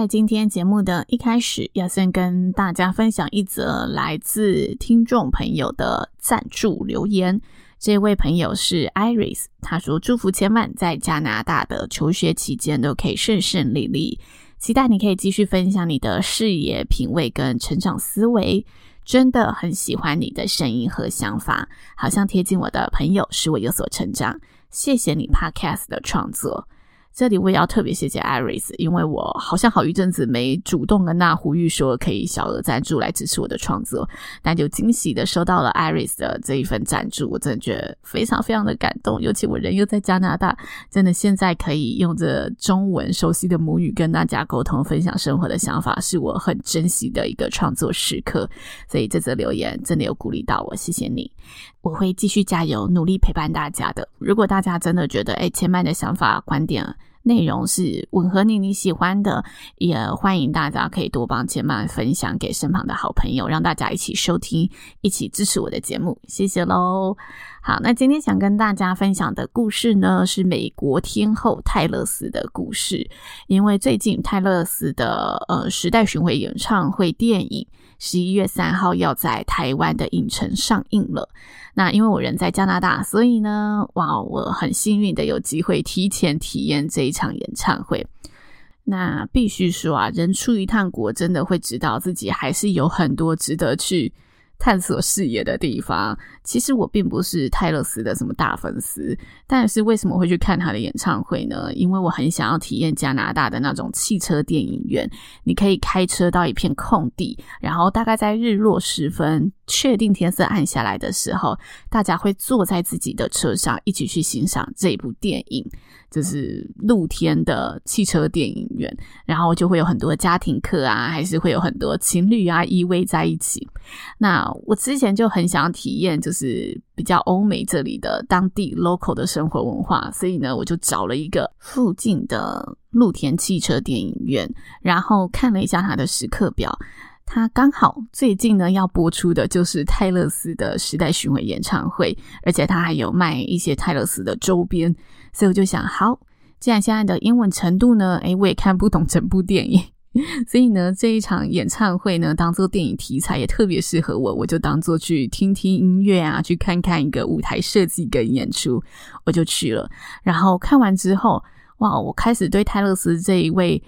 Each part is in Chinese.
在今天节目的一开始，要先跟大家分享一则来自听众朋友的赞助留言。这位朋友是 Iris，他说：“祝福千万在加拿大的求学期间都可以顺顺利利，期待你可以继续分享你的视野、品味跟成长思维。真的很喜欢你的声音和想法，好像贴近我的朋友，使我有所成长。谢谢你 Podcast 的创作。”这里我也要特别谢谢 Iris，因为我好像好一阵子没主动跟那呼吁说可以小额赞助来支持我的创作，但就惊喜的收到了 Iris 的这一份赞助，我真的觉得非常非常的感动。尤其我人又在加拿大，真的现在可以用着中文熟悉的母语跟大家沟通、分享生活的想法，是我很珍惜的一个创作时刻。所以这则留言真的有鼓励到我，谢谢你。我会继续加油，努力陪伴大家的。如果大家真的觉得，诶，千曼的想法、观点、内容是吻合你你喜欢的，也欢迎大家可以多帮千曼分享给身旁的好朋友，让大家一起收听，一起支持我的节目。谢谢喽。好，那今天想跟大家分享的故事呢，是美国天后泰勒斯的故事。因为最近泰勒斯的呃时代巡回演唱会电影。十一月三号要在台湾的影城上映了。那因为我人在加拿大，所以呢，哇，我很幸运的有机会提前体验这一场演唱会。那必须说啊，人出一趟国，真的会知道自己还是有很多值得去。探索视野的地方。其实我并不是泰勒斯的什么大粉丝，但是为什么会去看他的演唱会呢？因为我很想要体验加拿大的那种汽车电影院。你可以开车到一片空地，然后大概在日落时分，确定天色暗下来的时候，大家会坐在自己的车上一起去欣赏这部电影。就是露天的汽车电影院，然后就会有很多家庭客啊，还是会有很多情侣啊依偎在一起。那我之前就很想体验，就是比较欧美这里的当地 local 的生活文化，所以呢，我就找了一个附近的露天汽车电影院，然后看了一下它的时刻表，他刚好最近呢要播出的就是泰勒斯的时代巡回演唱会，而且他还有卖一些泰勒斯的周边。所以我就想，好，既然现在的英文程度呢，诶，我也看不懂整部电影，所以呢，这一场演唱会呢，当做电影题材也特别适合我，我就当做去听听音乐啊，去看看一个舞台设计跟演出，我就去了。然后看完之后，哇，我开始对泰勒斯这一位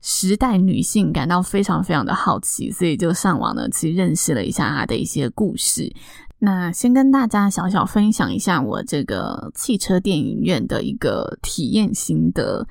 时代女性感到非常非常的好奇，所以就上网呢去认识了一下她的一些故事。那先跟大家小小分享一下我这个汽车电影院的一个体验心得。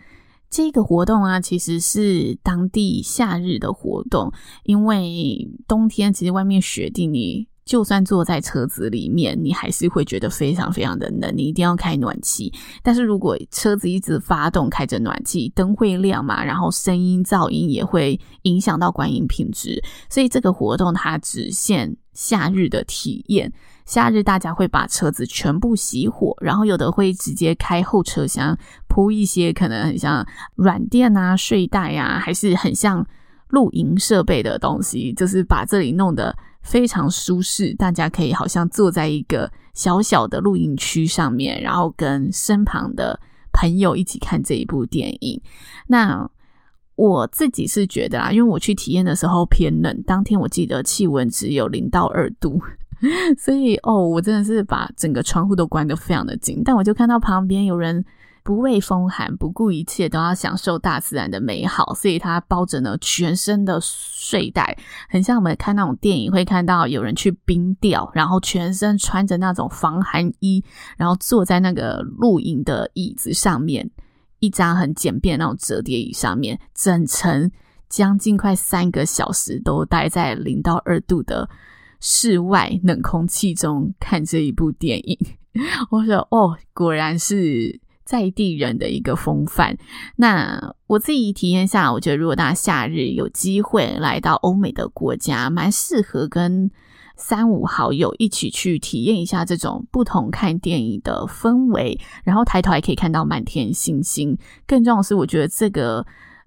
这个活动啊，其实是当地夏日的活动，因为冬天其实外面雪地你。就算坐在车子里面，你还是会觉得非常非常的冷，你一定要开暖气。但是如果车子一直发动，开着暖气，灯会亮嘛，然后声音噪音也会影响到观影品质。所以这个活动它只限夏日的体验。夏日大家会把车子全部熄火，然后有的会直接开后车厢铺一些可能很像软垫啊、睡袋啊，还是很像露营设备的东西，就是把这里弄得。非常舒适，大家可以好像坐在一个小小的露营区上面，然后跟身旁的朋友一起看这一部电影。那我自己是觉得啊，因为我去体验的时候偏冷，当天我记得气温只有零到二度，所以哦，我真的是把整个窗户都关得非常的紧。但我就看到旁边有人。不畏风寒，不顾一切都要享受大自然的美好，所以他包着呢全身的睡袋，很像我们看那种电影会看到有人去冰钓，然后全身穿着那种防寒衣，然后坐在那个露营的椅子上面，一张很简便的那种折叠椅上面，整程将近快三个小时都待在零到二度的室外冷空气中看这一部电影。我说哦，果然是在地人的一个风范。那我自己体验下，我觉得如果大家夏日有机会来到欧美的国家，蛮适合跟三五好友一起去体验一下这种不同看电影的氛围，然后抬头还可以看到满天星星。更重要的是，我觉得这个。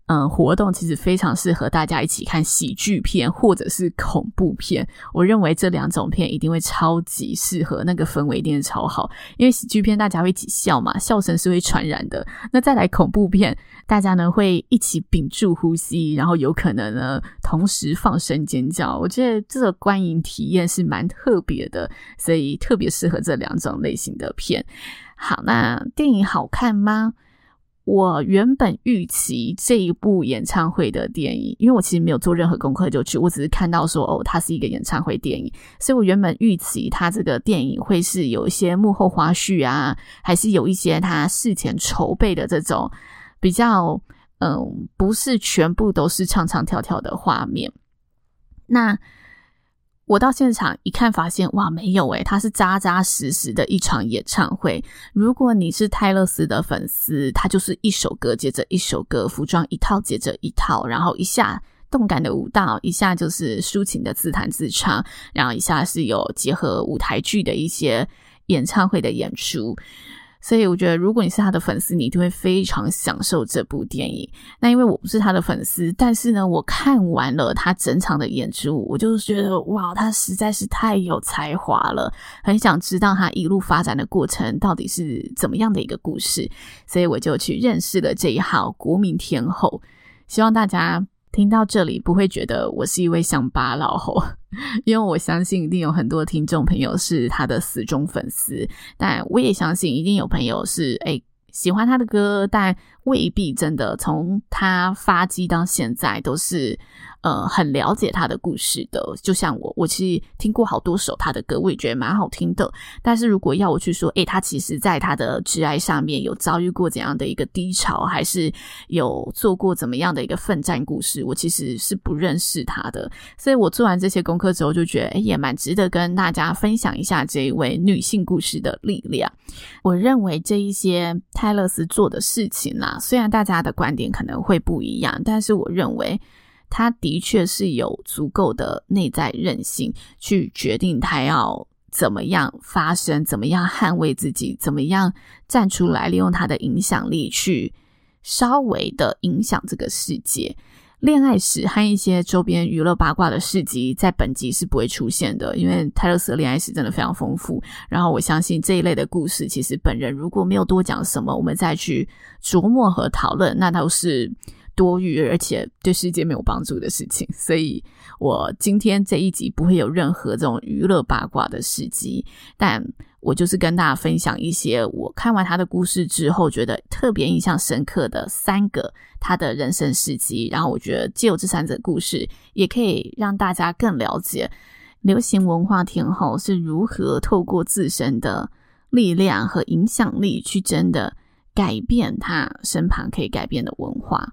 嗯，活动其实非常适合大家一起看喜剧片或者是恐怖片。我认为这两种片一定会超级适合，那个氛围一定是超好。因为喜剧片大家会一起笑嘛，笑声是会传染的。那再来恐怖片，大家呢会一起屏住呼吸，然后有可能呢同时放声尖叫。我觉得这个观影体验是蛮特别的，所以特别适合这两种类型的片。好，那电影好看吗？我原本预期这一部演唱会的电影，因为我其实没有做任何功课就去，我只是看到说哦，它是一个演唱会电影，所以我原本预期它这个电影会是有一些幕后花絮啊，还是有一些它事前筹备的这种比较，嗯，不是全部都是唱唱跳跳的画面。那我到现场一看，发现哇，没有诶，它是扎扎实实的一场演唱会。如果你是泰勒斯的粉丝，它就是一首歌接着一首歌，服装一套接着一套，然后一下动感的舞蹈，一下就是抒情的自弹自唱，然后一下是有结合舞台剧的一些演唱会的演出。所以我觉得，如果你是他的粉丝，你一定会非常享受这部电影。那因为我不是他的粉丝，但是呢，我看完了他整场的演出，我就觉得哇，他实在是太有才华了，很想知道他一路发展的过程到底是怎么样的一个故事。所以我就去认识了这一号国民天后。希望大家。听到这里不会觉得我是一位乡巴佬，因为我相信一定有很多听众朋友是他的死忠粉丝，但我也相信一定有朋友是诶喜欢他的歌，但未必真的从他发迹到现在都是。呃，很了解他的故事的，就像我，我其实听过好多首他的歌，我也觉得蛮好听的。但是如果要我去说，诶，他其实在他的挚爱上面有遭遇过怎样的一个低潮，还是有做过怎么样的一个奋战故事，我其实是不认识他的。所以我做完这些功课之后，就觉得，诶，也蛮值得跟大家分享一下这一位女性故事的力量。我认为这一些泰勒斯做的事情啦，虽然大家的观点可能会不一样，但是我认为。他的确是有足够的内在韧性，去决定他要怎么样发声，怎么样捍卫自己，怎么样站出来，利用他的影响力去稍微的影响这个世界。恋爱史和一些周边娱乐八卦的事迹，在本集是不会出现的，因为泰勒斯的恋爱史真的非常丰富。然后我相信这一类的故事，其实本人如果没有多讲什么，我们再去琢磨和讨论，那都是。多余而且对世界没有帮助的事情，所以我今天这一集不会有任何这种娱乐八卦的事迹，但我就是跟大家分享一些我看完他的故事之后觉得特别印象深刻的三个他的人生事迹，然后我觉得借由这三则故事，也可以让大家更了解流行文化天后是如何透过自身的力量和影响力去真的改变他身旁可以改变的文化。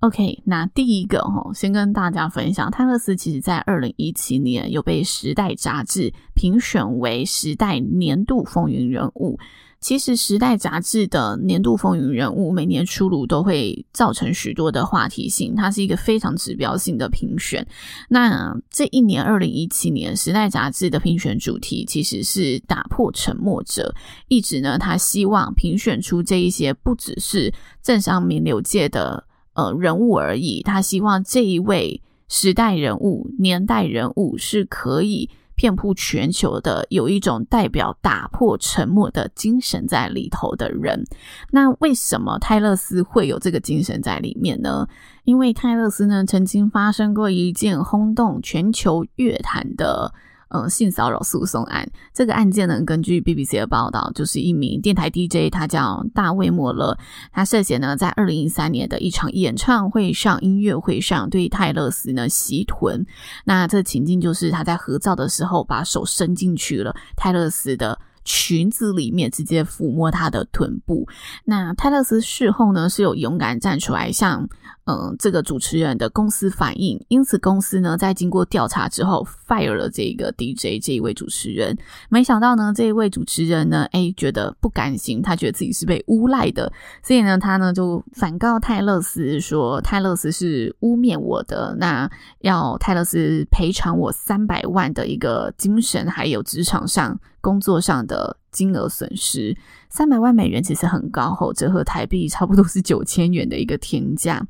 OK，那第一个哈，先跟大家分享，泰勒斯其实在二零一七年有被《时代》杂志评选为《时代》年度风云人物。其实，《时代》杂志的年度风云人物每年出炉都会造成许多的话题性，它是一个非常指标性的评选。那这一年，二零一七年，《时代》杂志的评选主题其实是打破沉默者，一直呢，他希望评选出这一些不只是政商名流界的。呃，人物而已。他希望这一位时代人物、年代人物是可以遍布全球的，有一种代表打破沉默的精神在里头的人。那为什么泰勒斯会有这个精神在里面呢？因为泰勒斯呢，曾经发生过一件轰动全球乐坛的。嗯，性骚扰诉讼案这个案件呢，根据 BBC 的报道，就是一名电台 DJ，他叫大卫·莫勒，他涉嫌呢在二零一三年的一场演唱会上、音乐会上对泰勒斯呢袭臀。那这情境就是他在合照的时候，把手伸进去了泰勒斯的裙子里面，直接抚摸她的臀部。那泰勒斯事后呢是有勇敢站出来向嗯，这个主持人的公司反映，因此公司呢在经过调查之后 fire 了这个 DJ 这一位主持人。没想到呢，这一位主持人呢，哎，觉得不甘心，他觉得自己是被诬赖的，所以呢，他呢就反告泰勒斯说，泰勒斯是污蔑我的，那要泰勒斯赔偿我三百万的一个精神还有职场上工作上的金额损失。三百万美元其实很高吼，折合台币差不多是九千元的一个天价。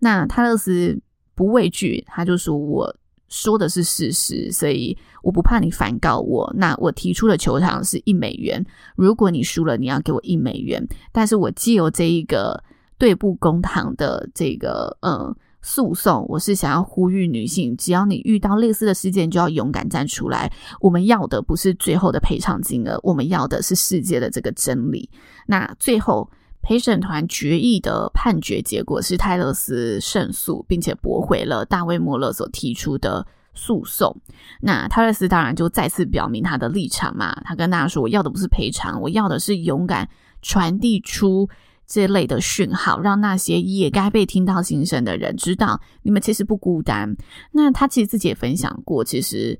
那他勒丝不畏惧，他就说：“我说的是事实，所以我不怕你反告我。那我提出的求偿是一美元，如果你输了，你要给我一美元。但是我借由这一个对簿公堂的这个呃诉讼，我是想要呼吁女性，只要你遇到类似的事件，就要勇敢站出来。我们要的不是最后的赔偿金额，我们要的是世界的这个真理。那最后。”陪审团决议的判决结果是泰勒斯胜诉，并且驳回了大卫·莫勒所提出的诉讼。那泰勒斯当然就再次表明他的立场嘛，他跟大家说：“我要的不是赔偿，我要的是勇敢传递出这类的讯号，让那些也该被听到心声的人知道，你们其实不孤单。”那他其实自己也分享过，其实。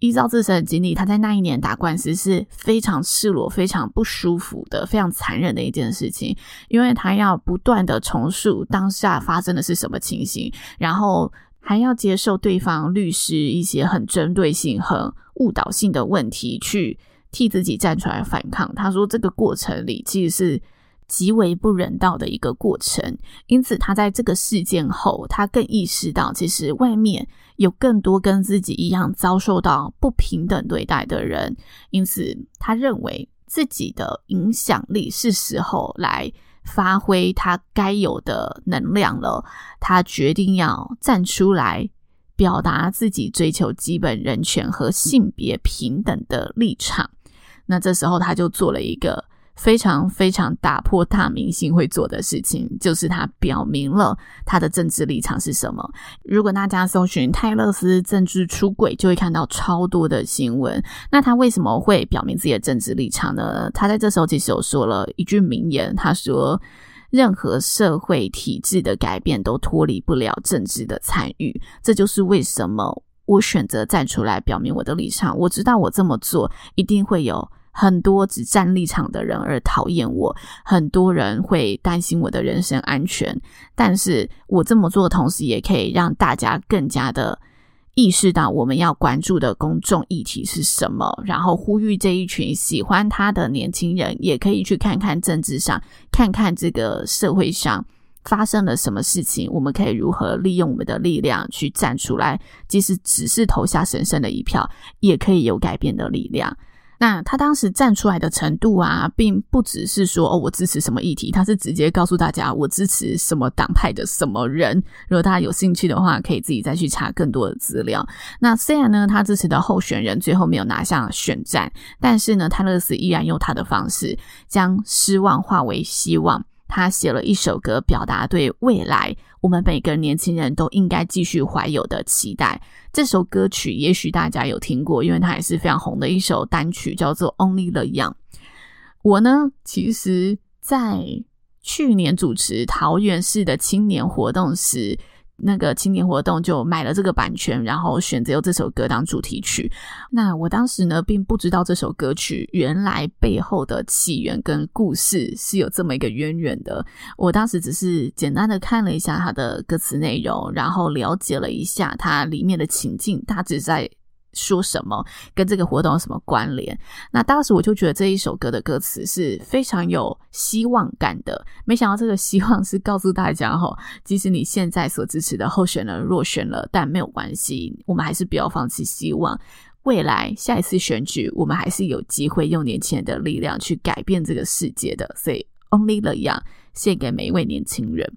依照自身的经历，他在那一年打官司是非常赤裸、非常不舒服的、非常残忍的一件事情，因为他要不断的重述当下发生的是什么情形，然后还要接受对方律师一些很针对性、很误导性的问题，去替自己站出来反抗。他说，这个过程里其实是。极为不人道的一个过程，因此他在这个事件后，他更意识到，其实外面有更多跟自己一样遭受到不平等对待的人，因此他认为自己的影响力是时候来发挥他该有的能量了。他决定要站出来，表达自己追求基本人权和性别平等的立场。那这时候他就做了一个。非常非常打破大明星会做的事情，就是他表明了他的政治立场是什么。如果大家搜寻泰勒斯政治出轨，就会看到超多的新闻。那他为什么会表明自己的政治立场呢？他在这时候其实有说了一句名言，他说：“任何社会体制的改变都脱离不了政治的参与。”这就是为什么我选择站出来表明我的立场。我知道我这么做一定会有。很多只站立场的人而讨厌我，很多人会担心我的人身安全，但是我这么做的同时，也可以让大家更加的意识到我们要关注的公众议题是什么，然后呼吁这一群喜欢他的年轻人也可以去看看政治上，看看这个社会上发生了什么事情，我们可以如何利用我们的力量去站出来，即使只是投下神圣的一票，也可以有改变的力量。那他当时站出来的程度啊，并不只是说哦，我支持什么议题，他是直接告诉大家我支持什么党派的什么人。如果大家有兴趣的话，可以自己再去查更多的资料。那虽然呢，他支持的候选人最后没有拿下选战，但是呢，泰勒斯依然用他的方式将失望化为希望。他写了一首歌，表达对未来我们每个年轻人都应该继续怀有的期待。这首歌曲也许大家有听过，因为它也是非常红的一首单曲，叫做《Only the Young》。我呢，其实在去年主持桃园市的青年活动时。那个青年活动就买了这个版权，然后选择用这首歌当主题曲。那我当时呢，并不知道这首歌曲原来背后的起源跟故事是有这么一个渊源的。我当时只是简单的看了一下它的歌词内容，然后了解了一下它里面的情境，大致在。说什么跟这个活动有什么关联？那当时我就觉得这一首歌的歌词是非常有希望感的。没想到这个希望是告诉大家齁，即使你现在所支持的候选人落选了，但没有关系，我们还是不要放弃希望。未来下一次选举，我们还是有机会用年轻人的力量去改变这个世界的。所以，Only the Young，献给每一位年轻人。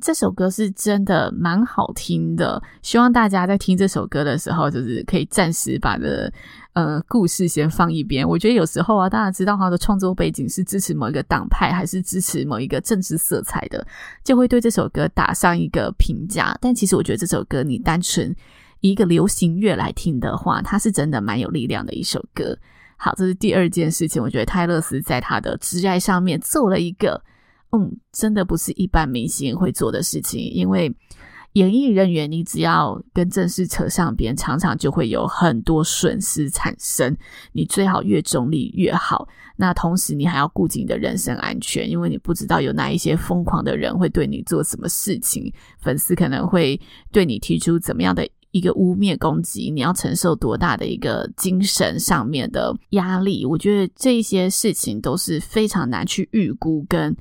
这首歌是真的蛮好听的，希望大家在听这首歌的时候，就是可以暂时把这呃故事先放一边。我觉得有时候啊，大家知道他的创作背景是支持某一个党派，还是支持某一个政治色彩的，就会对这首歌打上一个评价。但其实我觉得这首歌，你单纯以一个流行乐来听的话，它是真的蛮有力量的一首歌。好，这是第二件事情，我觉得泰勒斯在他的挚爱上面做了一个。嗯，真的不是一般明星会做的事情，因为。演艺人员，你只要跟正事扯上边，常常就会有很多损失产生。你最好越中立越好。那同时，你还要顾及你的人身安全，因为你不知道有哪一些疯狂的人会对你做什么事情，粉丝可能会对你提出怎么样的一个污蔑攻击，你要承受多大的一个精神上面的压力。我觉得这些事情都是非常难去预估，跟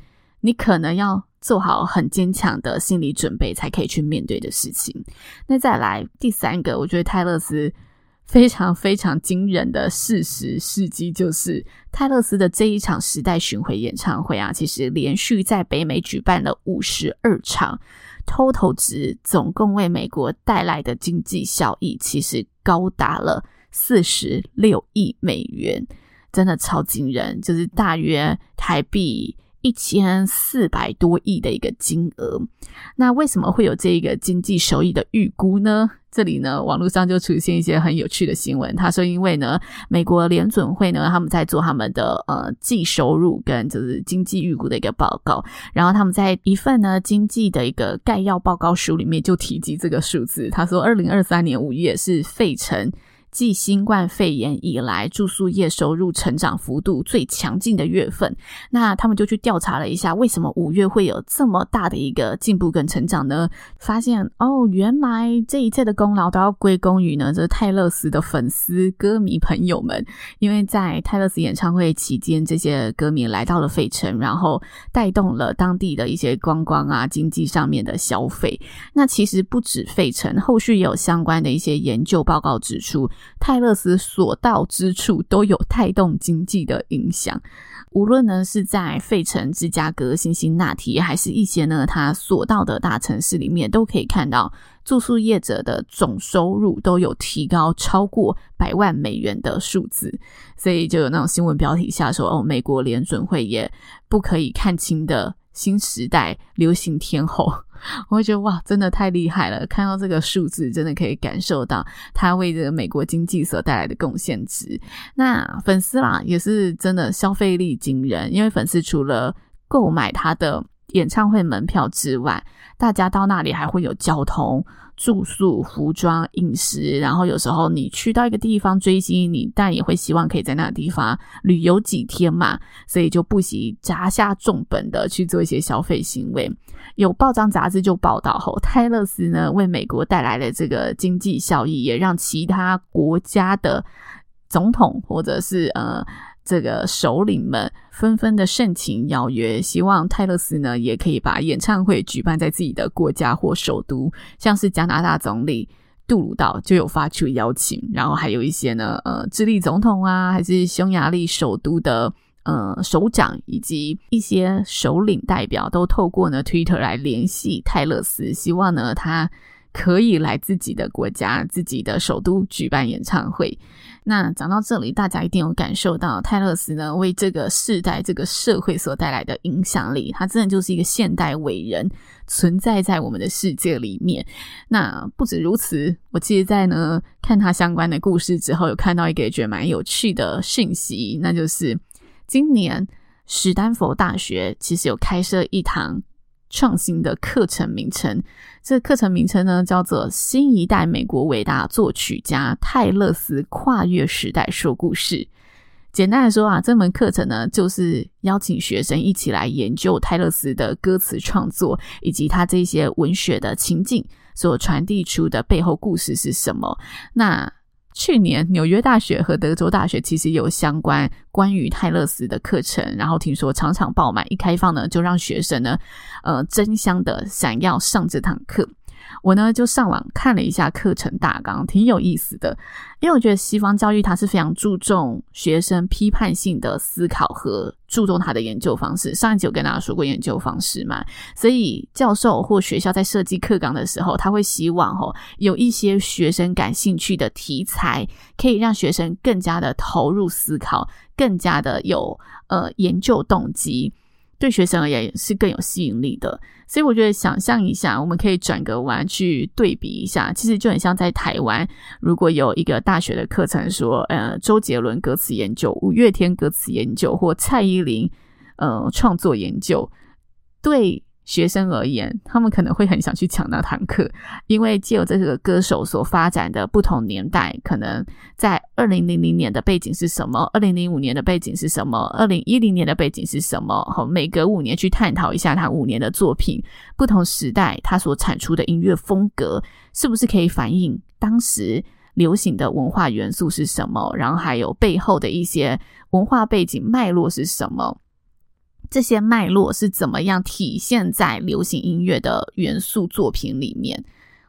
你可能要。做好很坚强的心理准备，才可以去面对的事情。那再来第三个，我觉得泰勒斯非常非常惊人的事实事迹，就是泰勒斯的这一场时代巡回演唱会啊，其实连续在北美举办了五十二场，total 值总共为美国带来的经济效益，其实高达了四十六亿美元，真的超惊人，就是大约台币。一千四百多亿的一个金额，那为什么会有这一个经济收益的预估呢？这里呢，网络上就出现一些很有趣的新闻。他说，因为呢，美国联准会呢，他们在做他们的呃净收入跟就是经济预估的一个报告，然后他们在一份呢经济的一个概要报告书里面就提及这个数字。他说，二零二三年五月是费城。继新冠肺炎以来，住宿业收入成长幅度最强劲的月份。那他们就去调查了一下，为什么五月会有这么大的一个进步跟成长呢？发现哦，原来这一切的功劳都要归功于呢，这泰勒斯的粉丝歌迷朋友们。因为在泰勒斯演唱会期间，这些歌迷来到了费城，然后带动了当地的一些观光啊、经济上面的消费。那其实不止费城，后续也有相关的一些研究报告指出。泰勒斯所到之处都有带动经济的影响，无论呢是在费城、芝加哥、辛辛那提，还是一些呢他所到的大城市里面，都可以看到住宿业者的总收入都有提高超过百万美元的数字，所以就有那种新闻标题下说：“哦，美国联准会也不可以看清的新时代流行天后。”我会觉得哇，真的太厉害了！看到这个数字，真的可以感受到他为这个美国经济所带来的贡献值。那粉丝啦，也是真的消费力惊人，因为粉丝除了购买他的演唱会门票之外，大家到那里还会有交通。住宿、服装、饮食，然后有时候你去到一个地方追星，你但也会希望可以在那个地方旅游几天嘛，所以就不惜砸下重本的去做一些消费行为。有报章杂志就报道后，泰勒斯呢为美国带来了这个经济效益，也让其他国家的总统或者是呃。这个首领们纷纷的盛情邀约，希望泰勒斯呢也可以把演唱会举办在自己的国家或首都，像是加拿大总理杜鲁道就有发出邀请，然后还有一些呢，呃，智利总统啊，还是匈牙利首都的呃首长，以及一些首领代表都透过呢 Twitter 来联系泰勒斯，希望呢他可以来自己的国家、自己的首都举办演唱会。那讲到这里，大家一定有感受到泰勒斯呢为这个世代、这个社会所带来的影响力。他真的就是一个现代伟人，存在在我们的世界里面。那不止如此，我记得，在呢看他相关的故事之后，有看到一个觉得蛮有趣的讯息，那就是今年史丹佛大学其实有开设一堂。创新的课程名称，这个课程名称呢叫做“新一代美国伟大作曲家泰勒斯跨越时代说故事”。简单来说啊，这门课程呢就是邀请学生一起来研究泰勒斯的歌词创作，以及他这些文学的情境所传递出的背后故事是什么。那去年纽约大学和德州大学其实有相关关于泰勒斯的课程，然后听说场场爆满，一开放呢就让学生呢，呃，争相的想要上这堂课。我呢就上网看了一下课程大纲，挺有意思的。因为我觉得西方教育它是非常注重学生批判性的思考和注重他的研究方式。上一集有跟大家说过研究方式嘛，所以教授或学校在设计课纲的时候，他会希望吼有一些学生感兴趣的题材，可以让学生更加的投入思考，更加的有呃研究动机。对学生而言是更有吸引力的，所以我觉得想象一下，我们可以转个弯去对比一下，其实就很像在台湾，如果有一个大学的课程说，呃，周杰伦歌词研究、五月天歌词研究或蔡依林呃创作研究，对。学生而言，他们可能会很想去抢那堂课，因为借由这个歌手所发展的不同年代，可能在二零零零年的背景是什么，二零零五年的背景是什么，二零一零年的背景是什么，好，每隔五年去探讨一下他五年的作品，不同时代他所产出的音乐风格，是不是可以反映当时流行的文化元素是什么，然后还有背后的一些文化背景脉络是什么。这些脉络是怎么样体现在流行音乐的元素作品里面？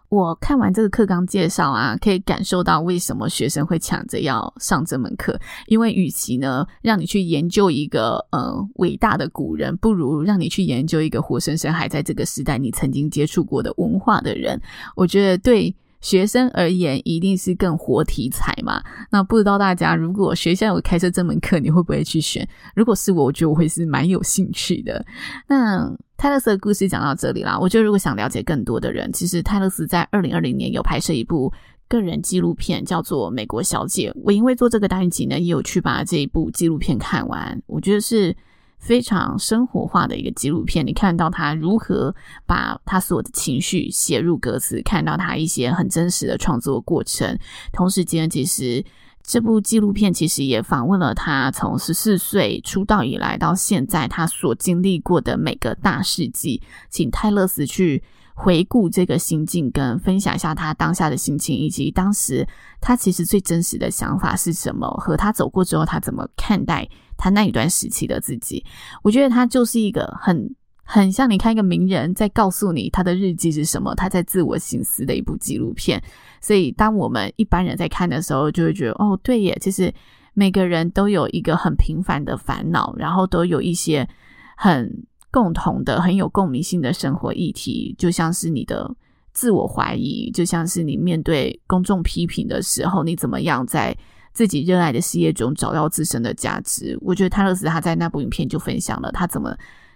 我看完这个课纲介绍啊，可以感受到为什么学生会抢着要上这门课。因为与其呢让你去研究一个呃伟大的古人，不如让你去研究一个活生生还在这个时代你曾经接触过的文化的人。我觉得对。学生而言，一定是更活题材嘛。那不知道大家，如果学校有开设这门课，你会不会去选？如果是我，我觉得我会是蛮有兴趣的。那泰勒斯的故事讲到这里啦。我觉得如果想了解更多的人，其实泰勒斯在二零二零年有拍摄一部个人纪录片，叫做《美国小姐》。我因为做这个单集呢，也有去把这一部纪录片看完。我觉得是。非常生活化的一个纪录片，你看到他如何把他所有的情绪写入歌词，看到他一些很真实的创作过程。同时间，其实这部纪录片其实也访问了他从十四岁出道以来到现在他所经历过的每个大事迹，请泰勒斯去回顾这个心境，跟分享一下他当下的心情，以及当时他其实最真实的想法是什么，和他走过之后他怎么看待。他那一段时期的自己，我觉得他就是一个很很像你看一个名人在告诉你他的日记是什么，他在自我醒思的一部纪录片。所以，当我们一般人在看的时候，就会觉得哦，对耶，其实每个人都有一个很平凡的烦恼，然后都有一些很共同的、很有共鸣性的生活议题，就像是你的自我怀疑，就像是你面对公众批评的时候，你怎么样在。自己热爱的事业中找到自身的价值，我觉得泰勒斯他在那部影片就分享了他怎么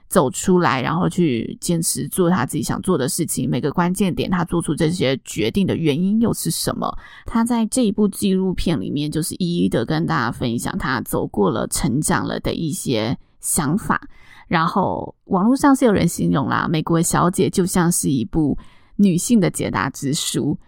走出来，然后去坚持做他自己想做的事情。每个关键点，他做出这些决定的原因又是什么？他在这一部纪录片里面，就是一一的跟大家分享他走过了、成长了的一些想法。然后网络上是有人形容啦，《美国小姐》就像是一部女性的解答之书。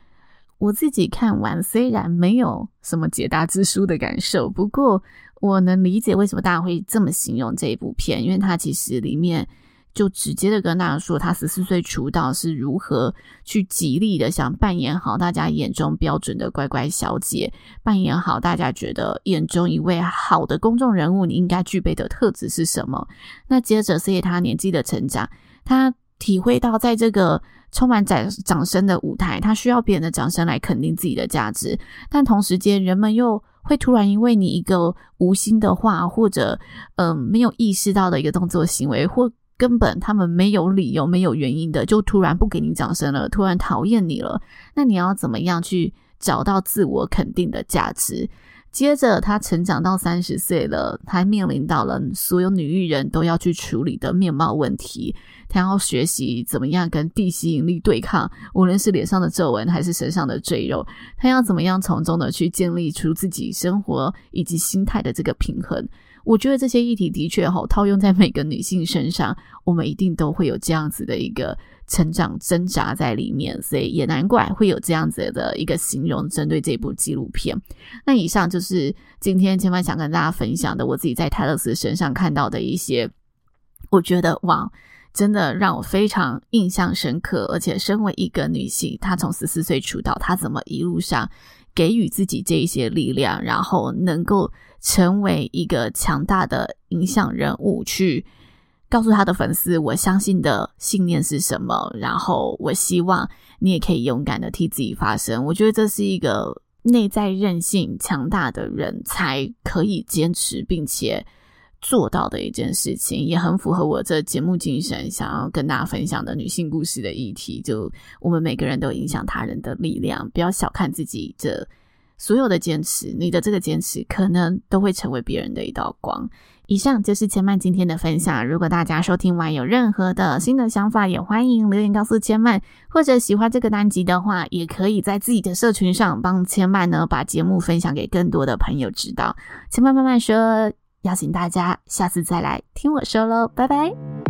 我自己看完，虽然没有什么解答之书的感受，不过我能理解为什么大家会这么形容这一部片，因为它其实里面就直接的跟大家说，他十四岁出道是如何去极力的想扮演好大家眼中标准的乖乖小姐，扮演好大家觉得眼中一位好的公众人物你应该具备的特质是什么。那接着，随着他年纪的成长，他体会到在这个。充满掌掌声的舞台，他需要别人的掌声来肯定自己的价值，但同时间，人们又会突然因为你一个无心的话，或者嗯、没有意识到的一个动作行为，或根本他们没有理由、没有原因的，就突然不给你掌声了，突然讨厌你了。那你要怎么样去找到自我肯定的价值？接着，他成长到三十岁了，他面临到了所有女艺人都要去处理的面貌问题。他要学习怎么样跟地吸引力对抗，无论是脸上的皱纹还是身上的赘肉。他要怎么样从中的去建立出自己生活以及心态的这个平衡。我觉得这些议题的确哈，套用在每个女性身上，我们一定都会有这样子的一个成长挣扎在里面，所以也难怪会有这样子的一个形容针对这部纪录片。那以上就是今天千万想跟大家分享的，我自己在泰勒斯身上看到的一些，我觉得哇，真的让我非常印象深刻。而且身为一个女性，她从十四岁出道，她怎么一路上给予自己这一些力量，然后能够成为一个强大的影响人物，去告诉他的粉丝，我相信的信念是什么。然后，我希望你也可以勇敢的替自己发声。我觉得这是一个内在韧性强大的人才可以坚持并且做到的一件事情，也很符合我这节目精神，想要跟大家分享的女性故事的议题。就我们每个人都影响他人的力量，不要小看自己这所有的坚持，你的这个坚持可能都会成为别人的一道光。以上就是千曼今天的分享。如果大家收听完有任何的新的想法，也欢迎留言告诉千曼，或者喜欢这个单集的话，也可以在自己的社群上帮千曼呢把节目分享给更多的朋友知道。千曼慢慢说。邀请大家下次再来听我说喽，拜拜。